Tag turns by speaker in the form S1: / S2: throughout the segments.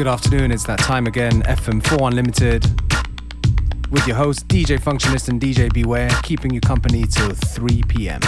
S1: good afternoon. It's that time again, FM4 Unlimited, with your host, DJ Functionist and DJ Beware, keeping you company till 3 p.m.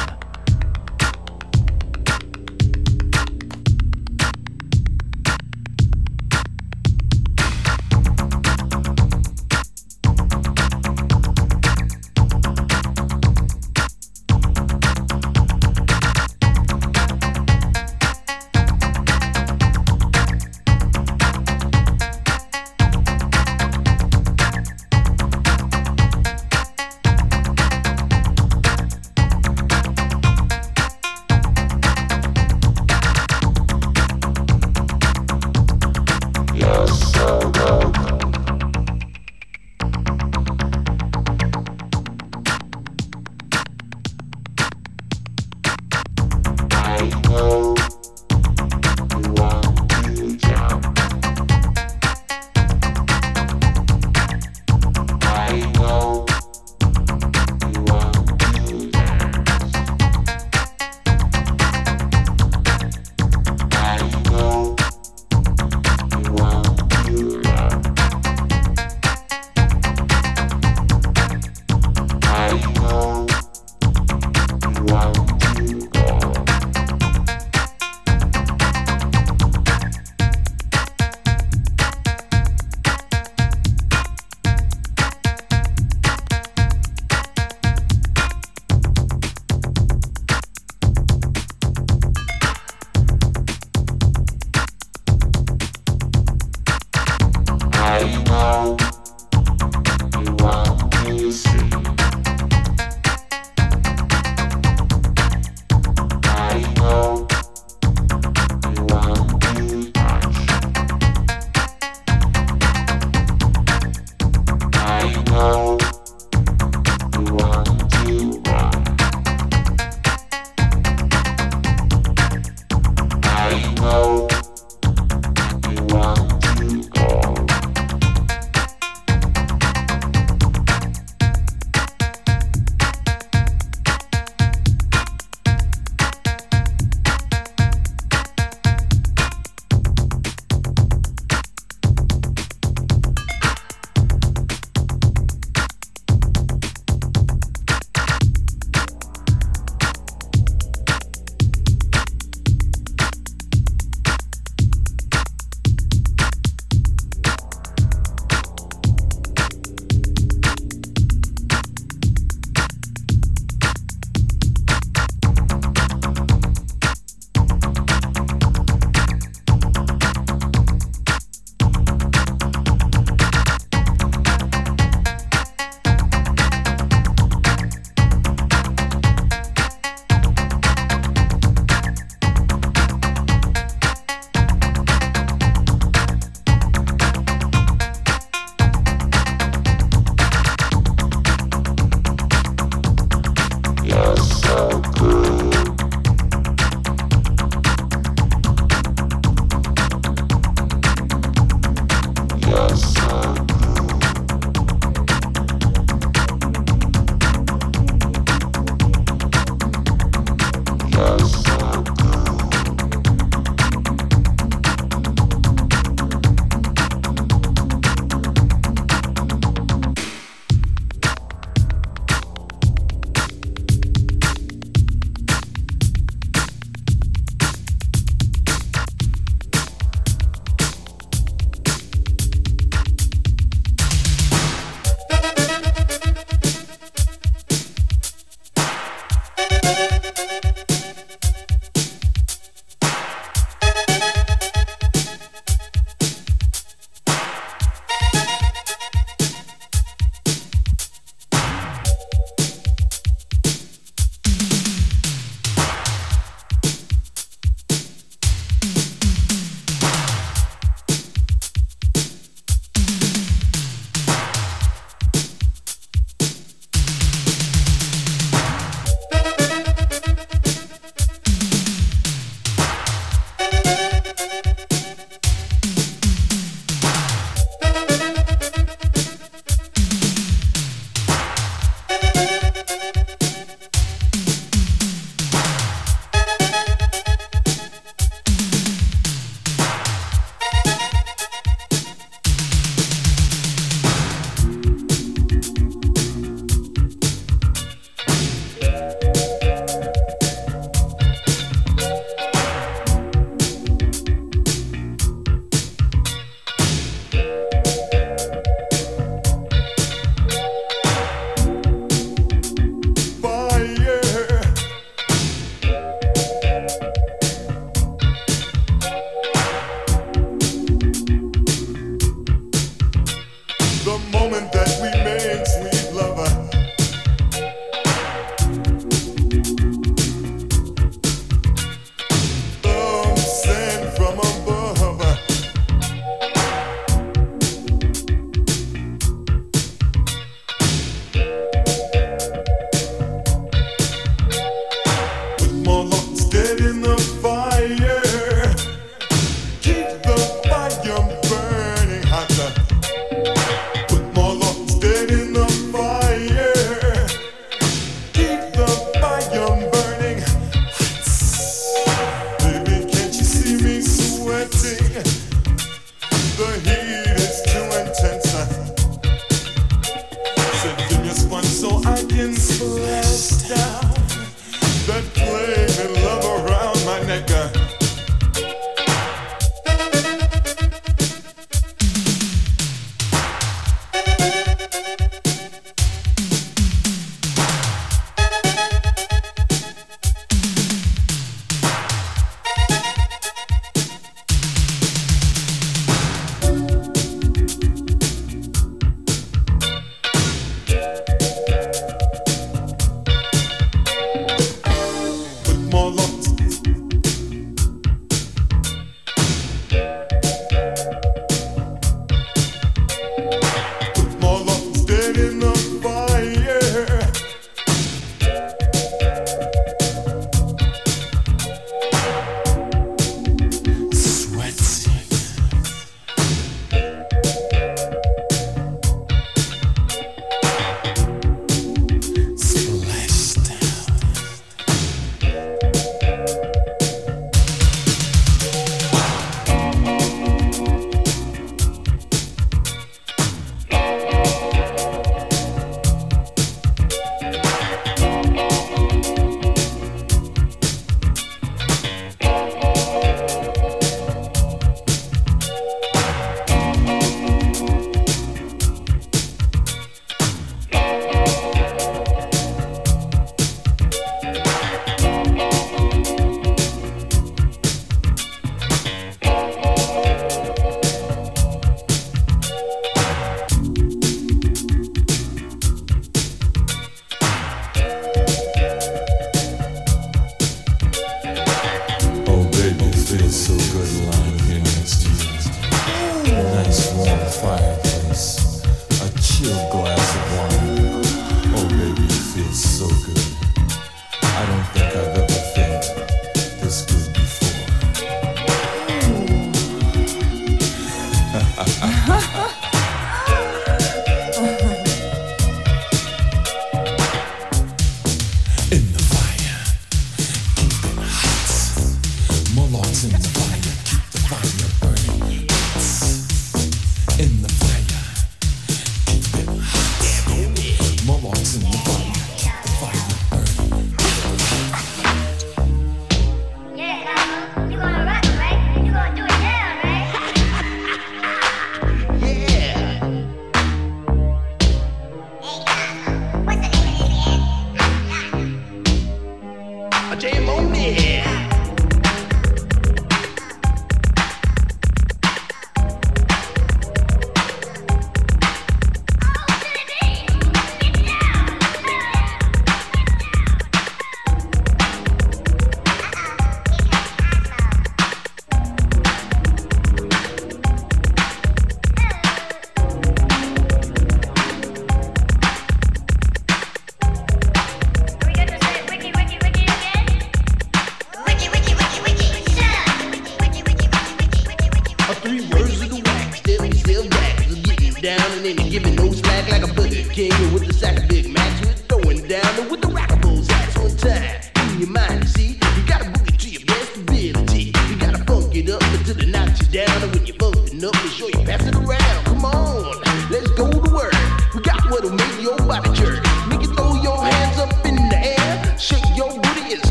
S2: Cause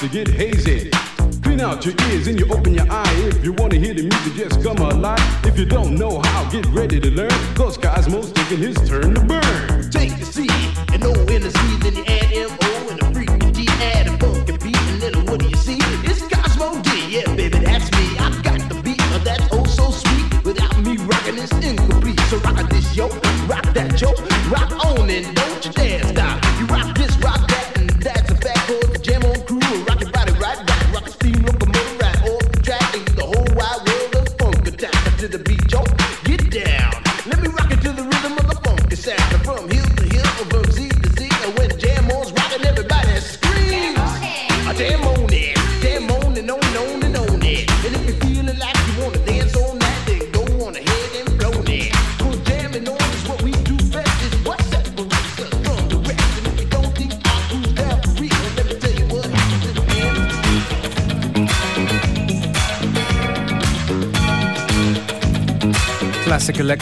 S2: to get hazy. Clean out your ears.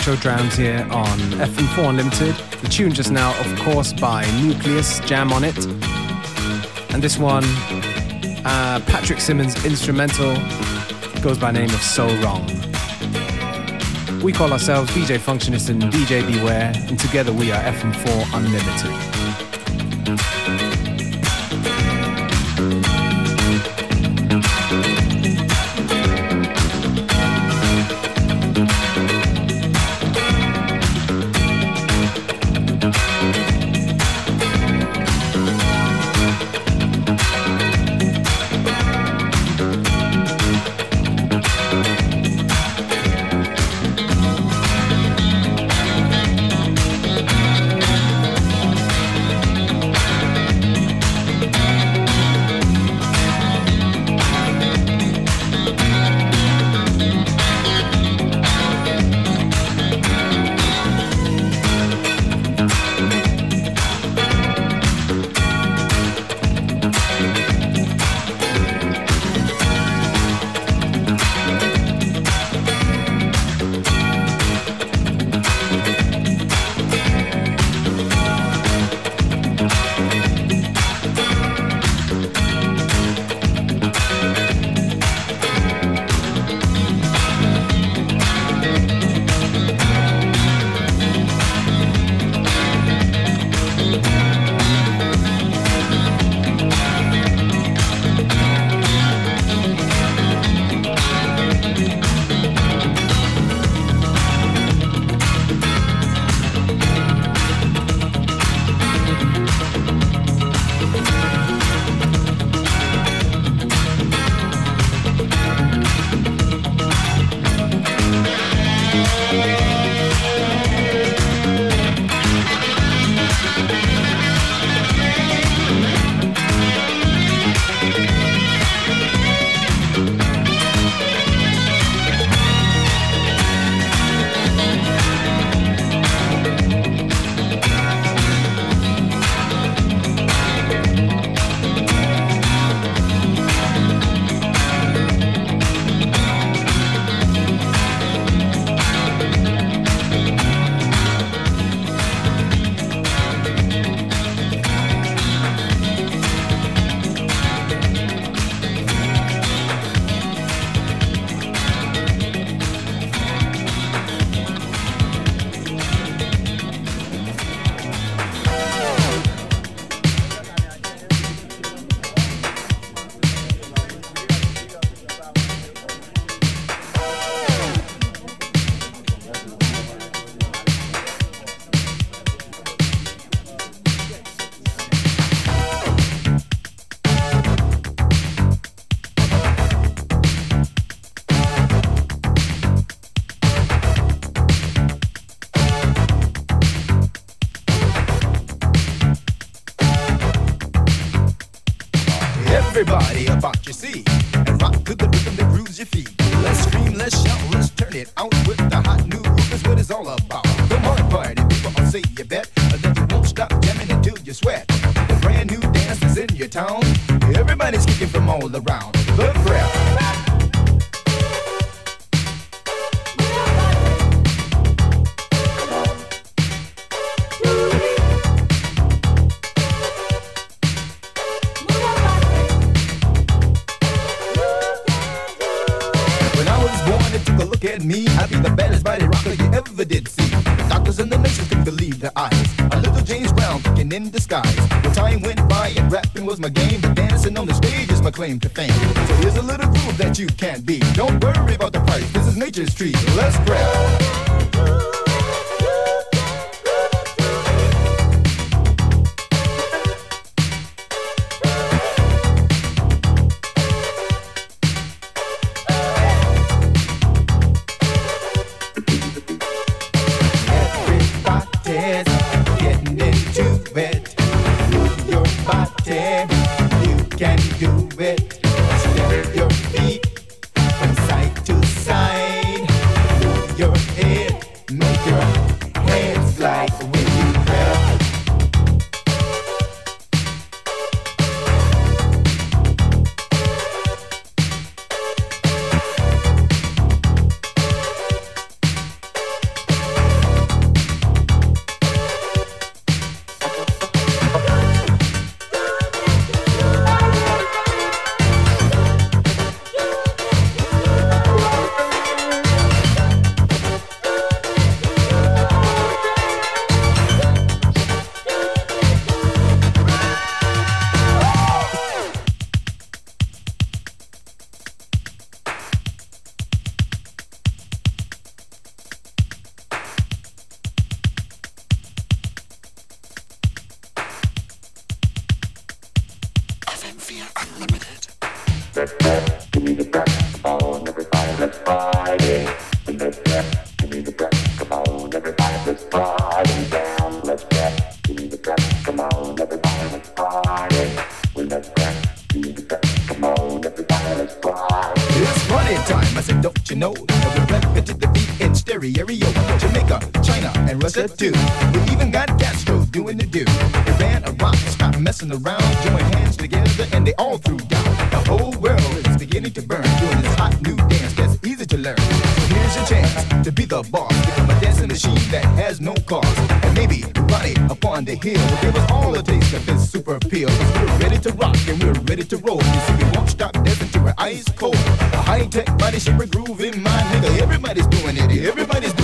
S1: Electro Drowns here on FM4 Unlimited. The tune just now, of course, by Newcleus, Jam on It. And this one, uh, Patrick Simmons' instrumental, goes by name of So Wrong. We call ourselves DJ Functionist and DJ Beware, and together we are FM4 Unlimited.
S3: Claim to fame. can do it. You see me walk strap death into her ice cold. A high tech body, she groove in my nigga. Everybody's doing it. Everybody's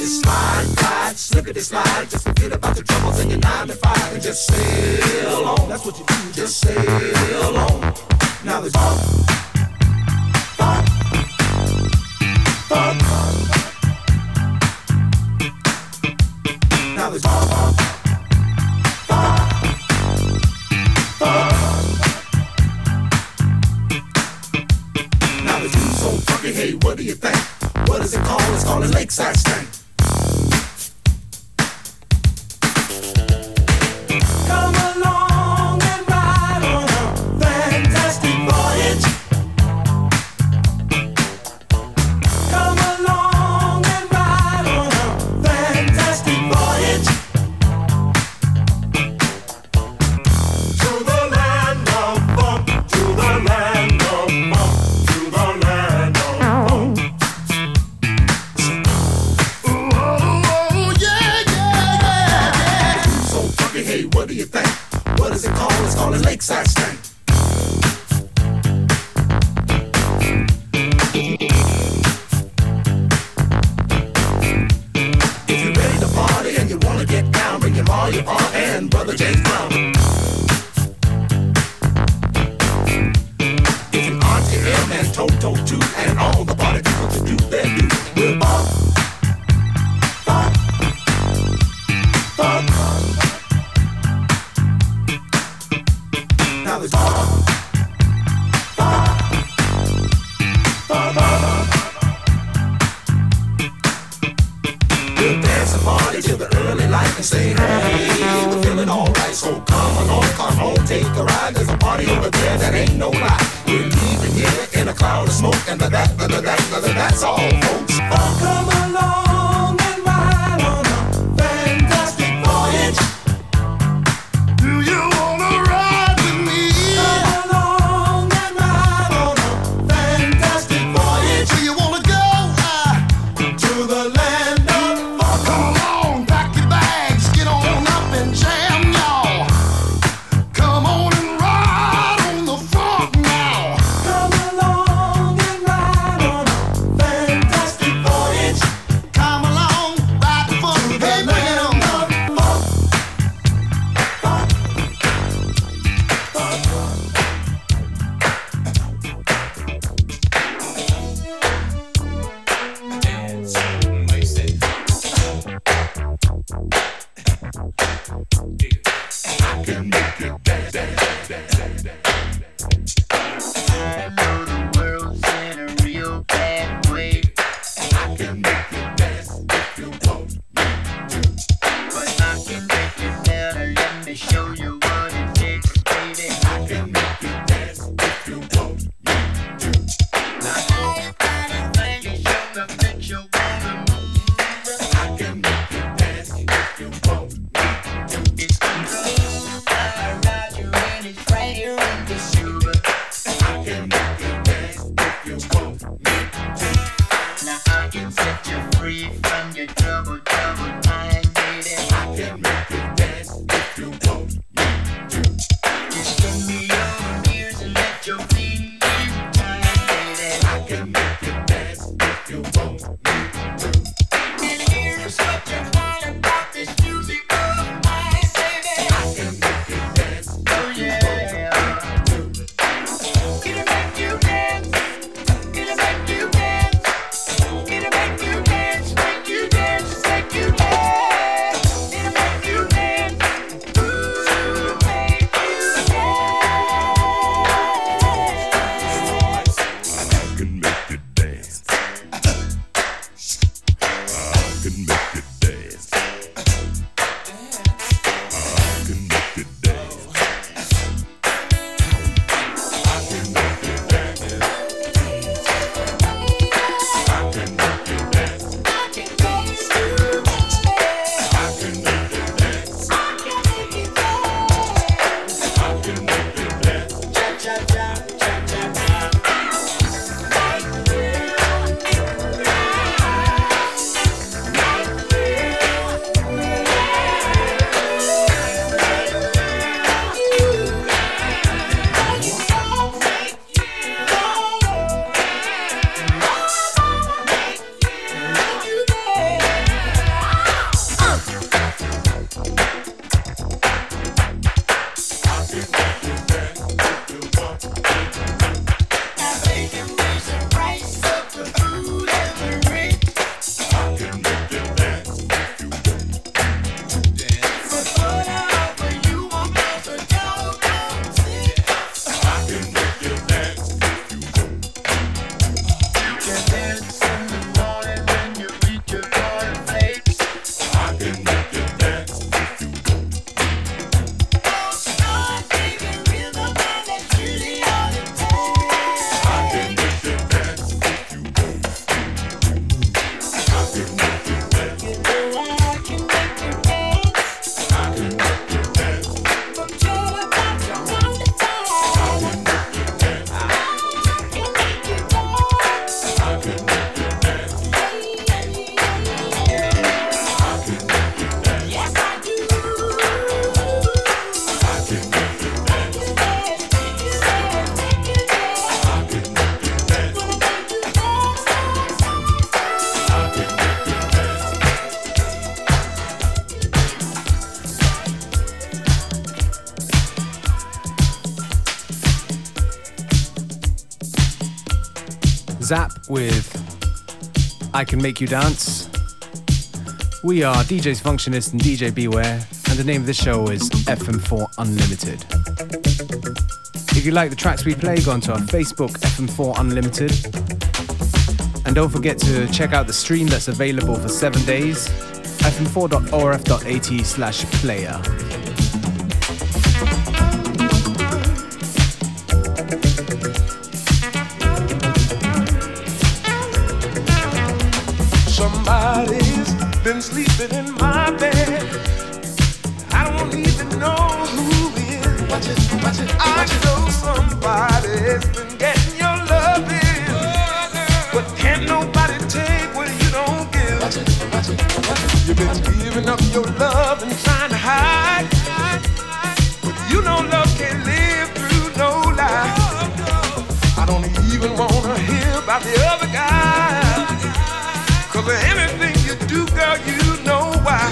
S3: Just slide, slide, slippity slide. Just forget about the troubles in your nine to five and
S4: just sail on. That's what you do. Just sail on.
S5: Now there's
S1: on. You dance. I Can Make You Dance. We are DJs Functionist and DJ Beware, and the name of the show is FM4 Unlimited. If you like the tracks we play, go onto our Facebook, FM4 Unlimited. And don't forget to check out the stream that's available for seven days, fm4.orf.at slash player.
S4: Been sleeping in my bed. I don't even know who is. Watch it, watch it, I know somebody's been getting your loving, but can't nobody take what you don't give. Watch it, watch it, watch it. You've been giving up your love and trying to hide, but you know love can't live through no lie. I don't even wanna hear about the other guy. Girl, you know why.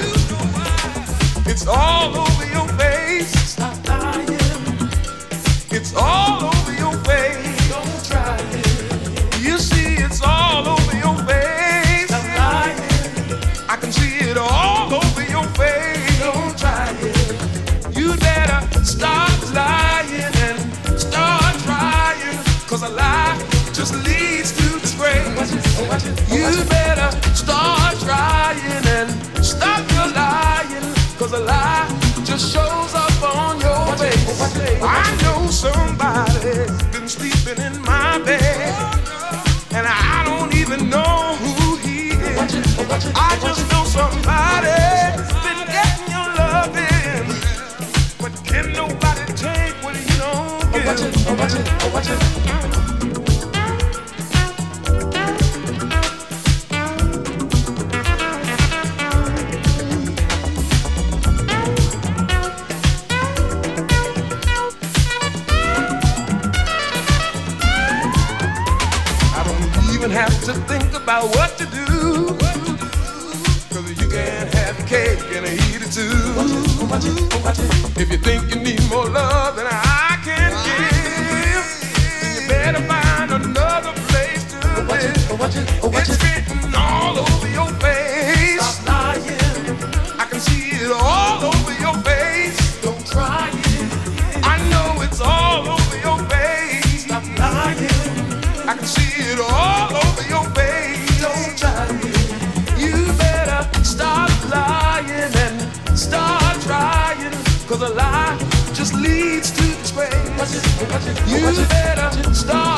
S4: It's all over have to think about what to do. Can have cake and eat it too. If you think you need more love than I can give, you better find another place to live. It's written all over your face. You better start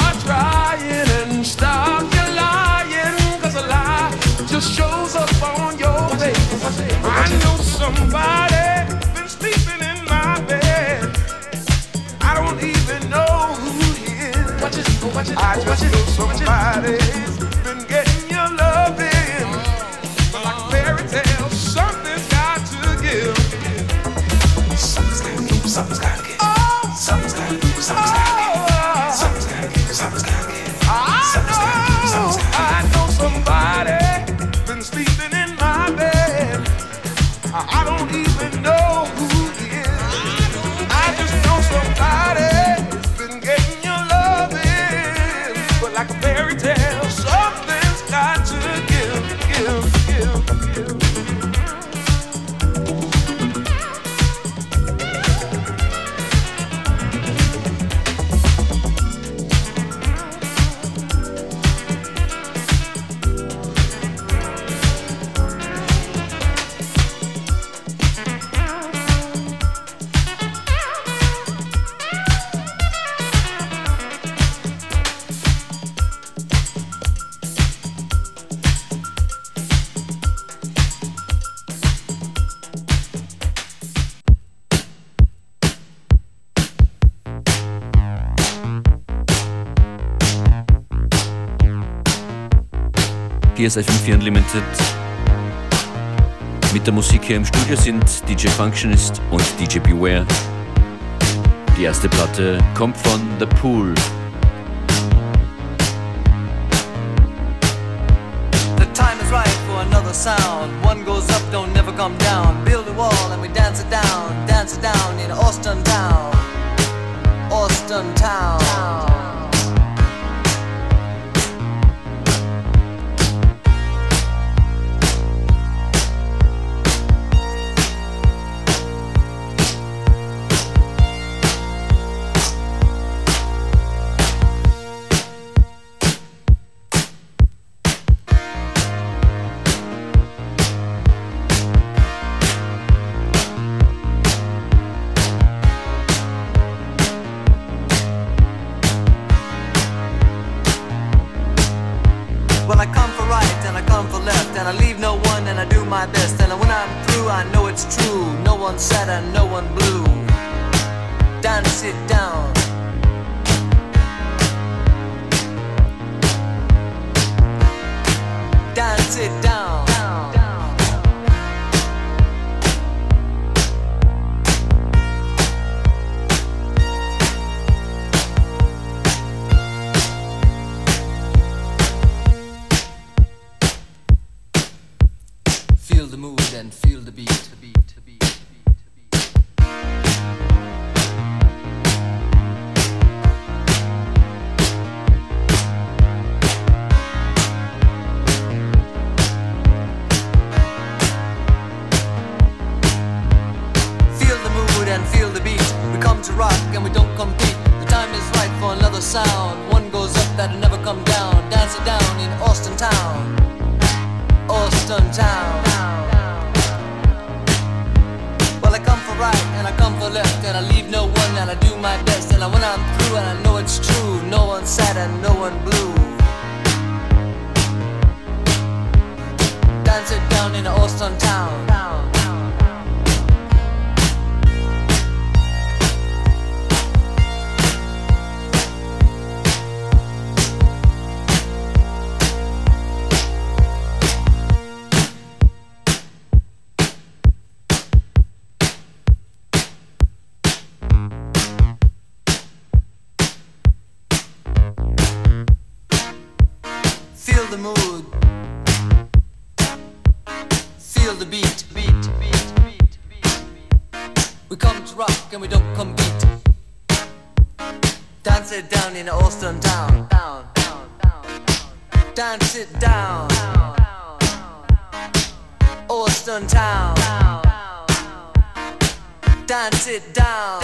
S6: Ist FM4 Unlimited. Mit der Musik hier im Studio sind DJ Functionist und DJ Beware. Die erste Platte kommt von The Pool.
S7: The time is right for another sound. One goes up, don't never come down. Build a wall and we dance it down. Dance it down in Austin town. Austin town. that's it. Dance it down. Austin Town. Down, sit down.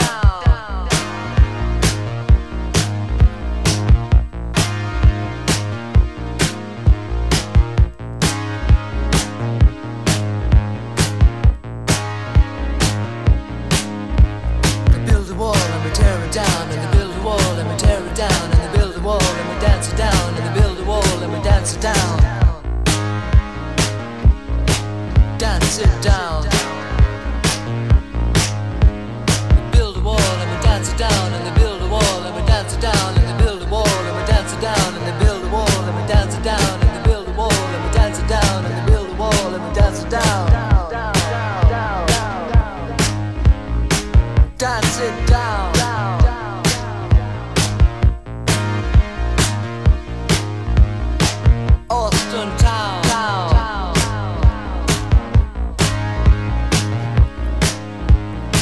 S7: Wall and we tear it down, and they build a wall and we tear it down. Dance it down. Dance it down.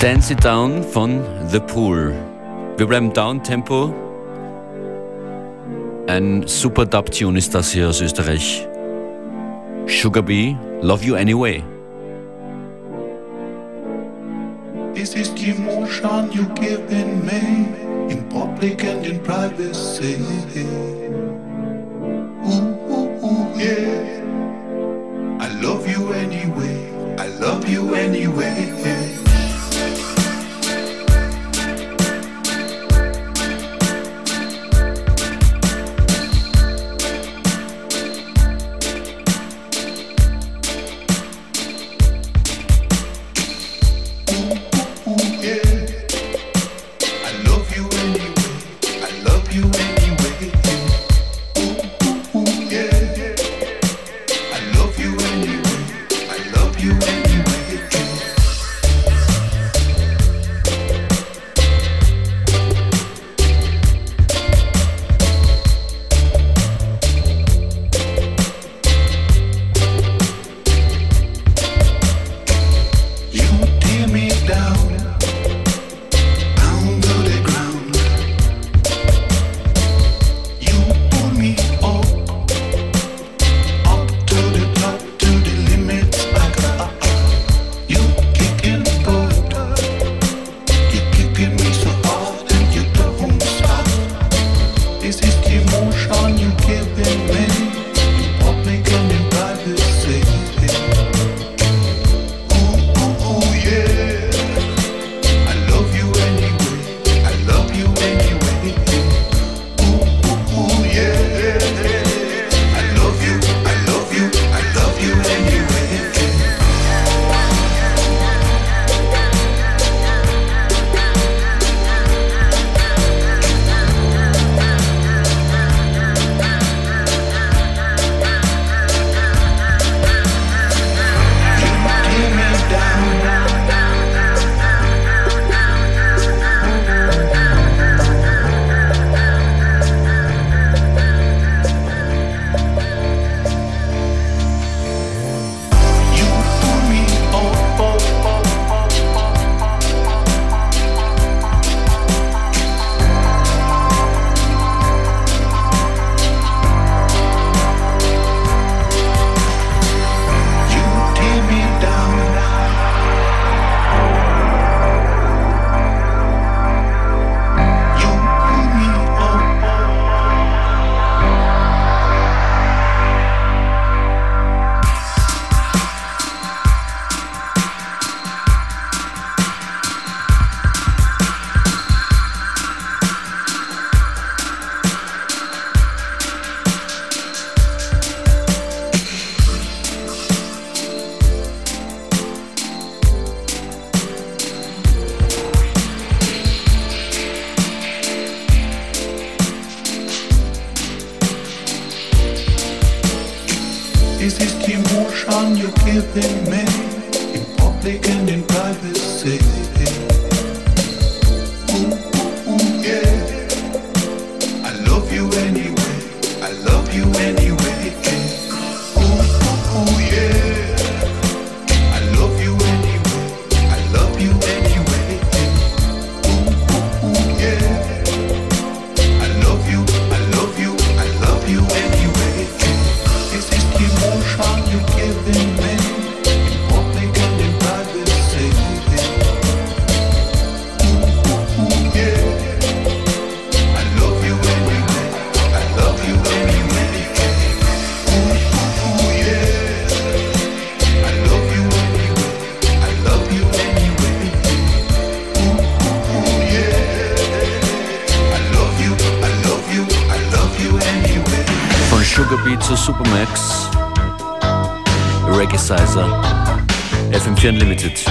S7: Dance It Down
S6: von The Pool. Wir bleiben Down-Tempo. Ein super Dub-Tune ist das hier aus Österreich. Sugar Bee, Love You Anyway.
S8: This is the emotion you give in me, in public and in privacy. Ooh, ooh, ooh, yeah. I love you anyway, I love you anyway.
S6: Zu Supermax, Reggae Sizer, FM4 Unlimited.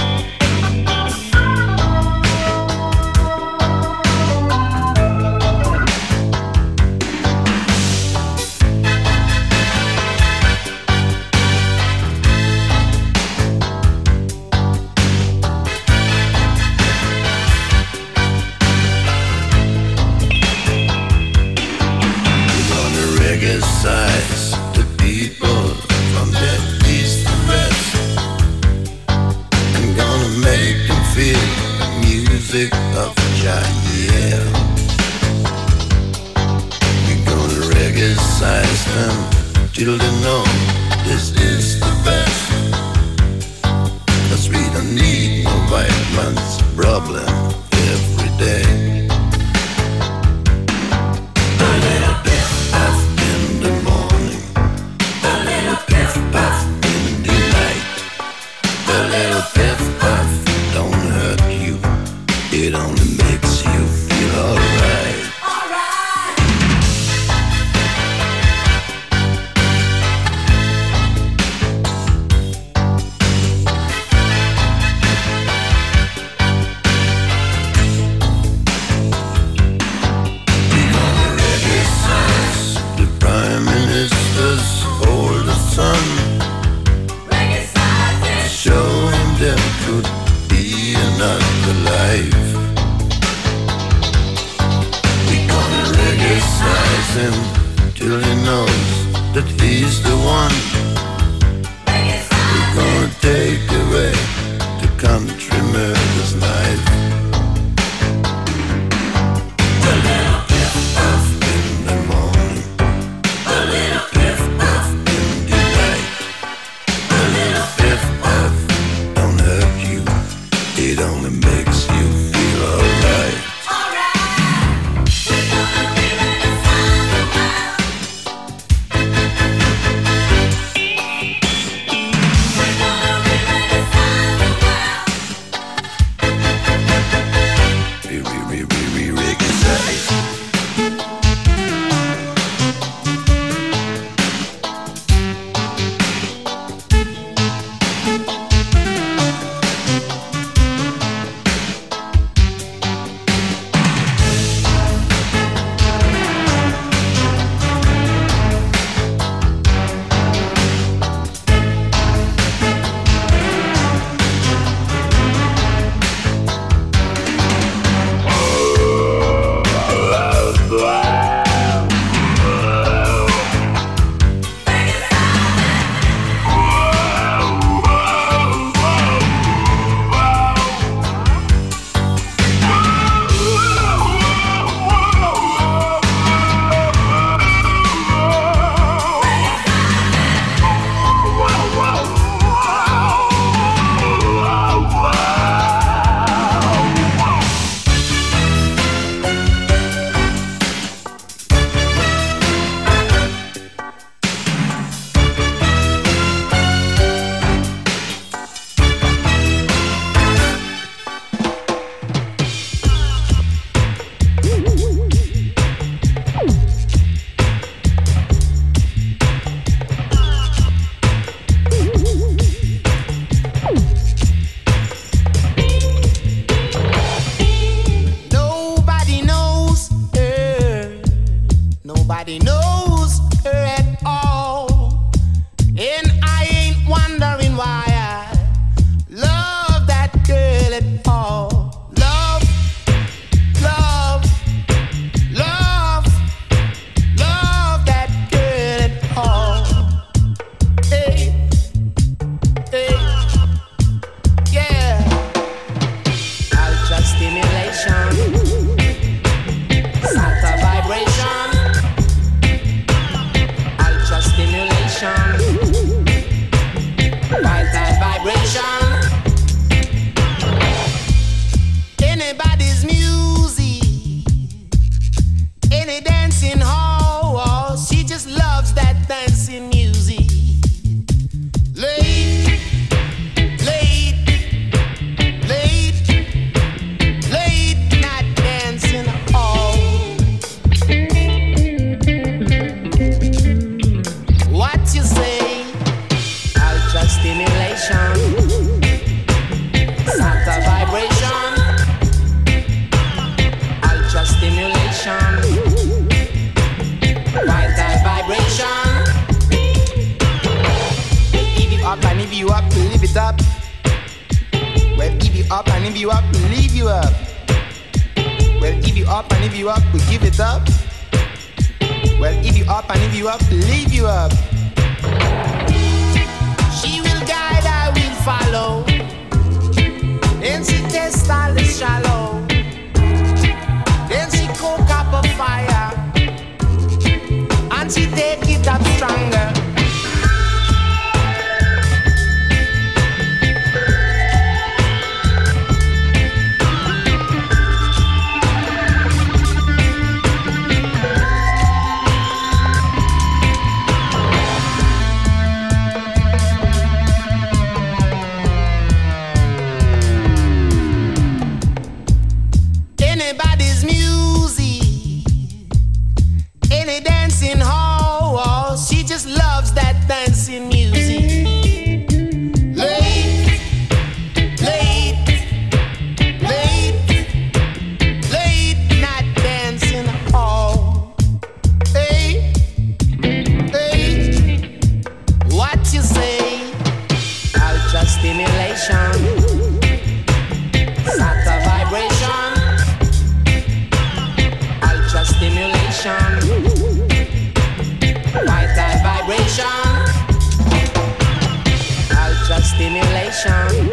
S9: Stimulation,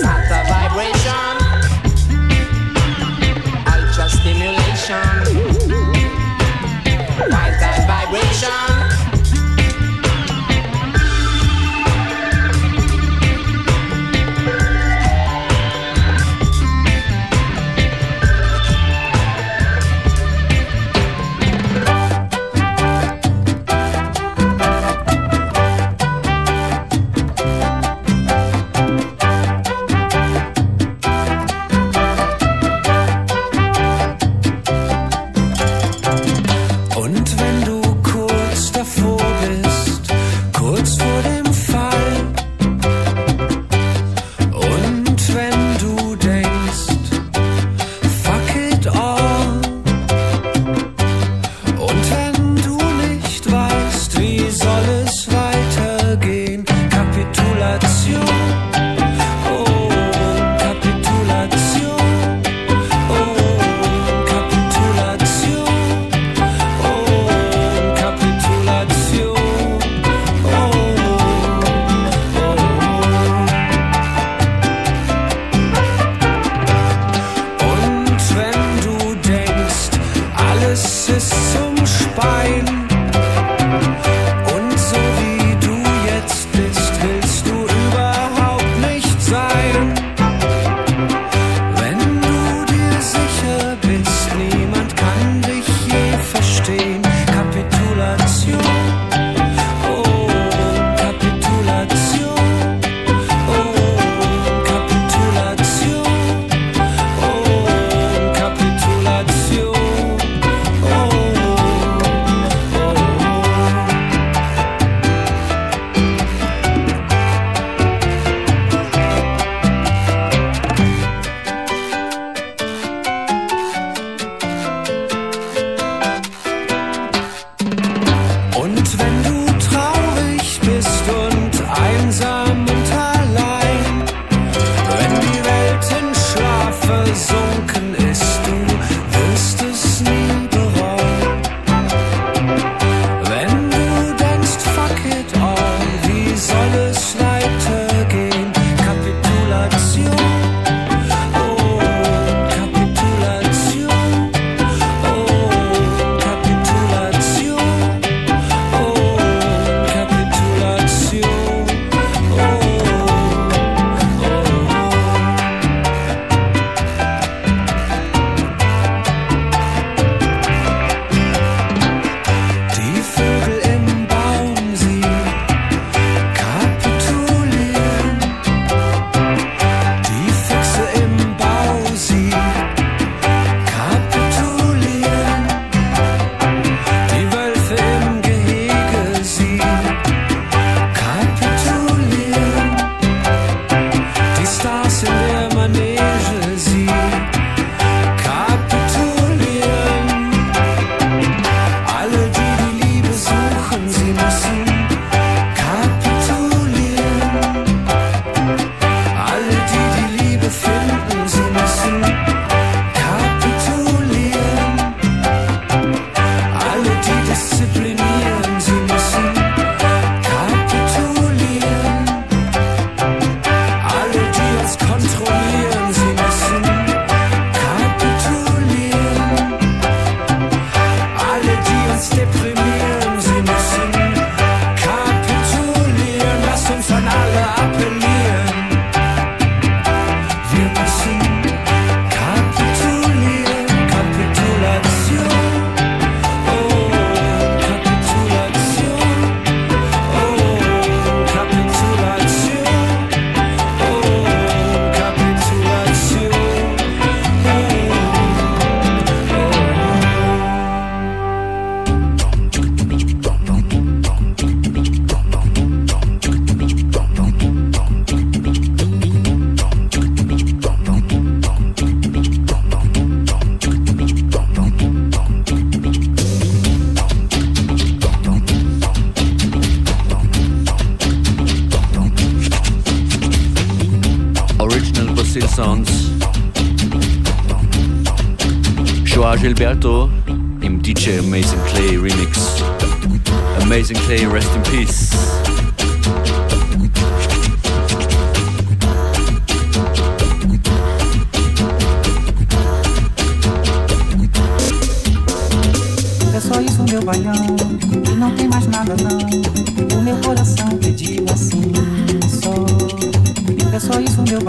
S9: Sata vibration, ultra stimulation,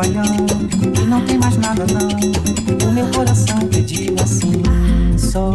S10: E não tem mais nada não. O meu coração pediu assim, só.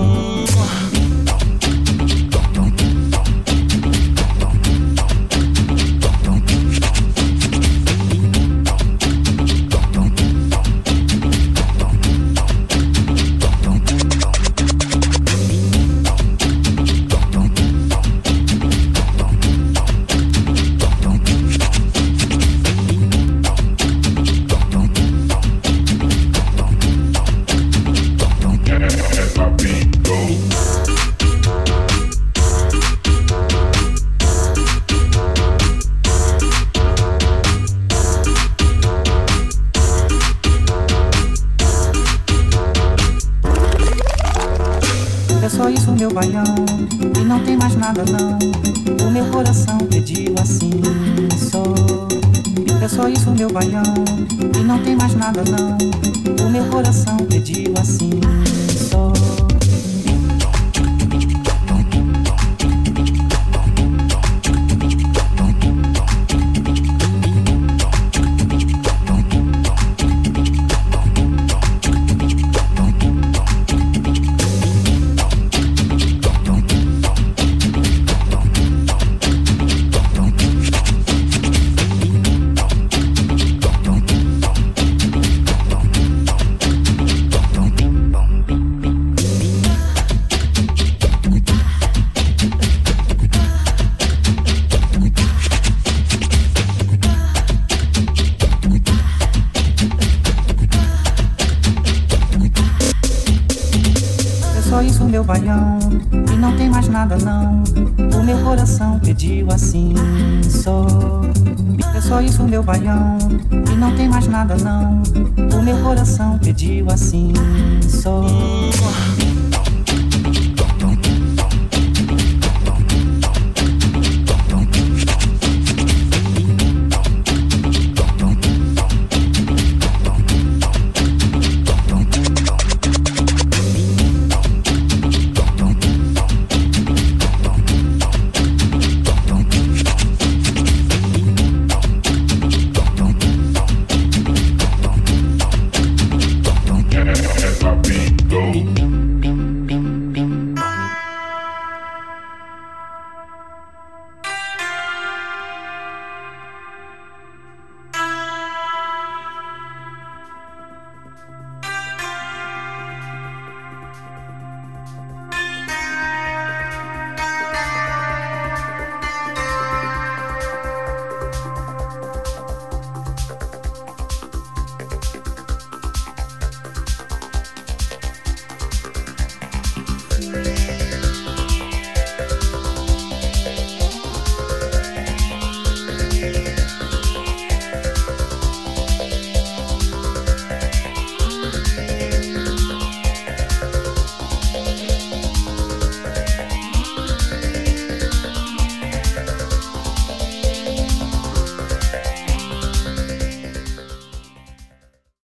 S10: meu baião e não tem mais nada não. O meu coração pediu assim só. É só isso meu baião e não tem mais nada não. O meu coração pediu assim só.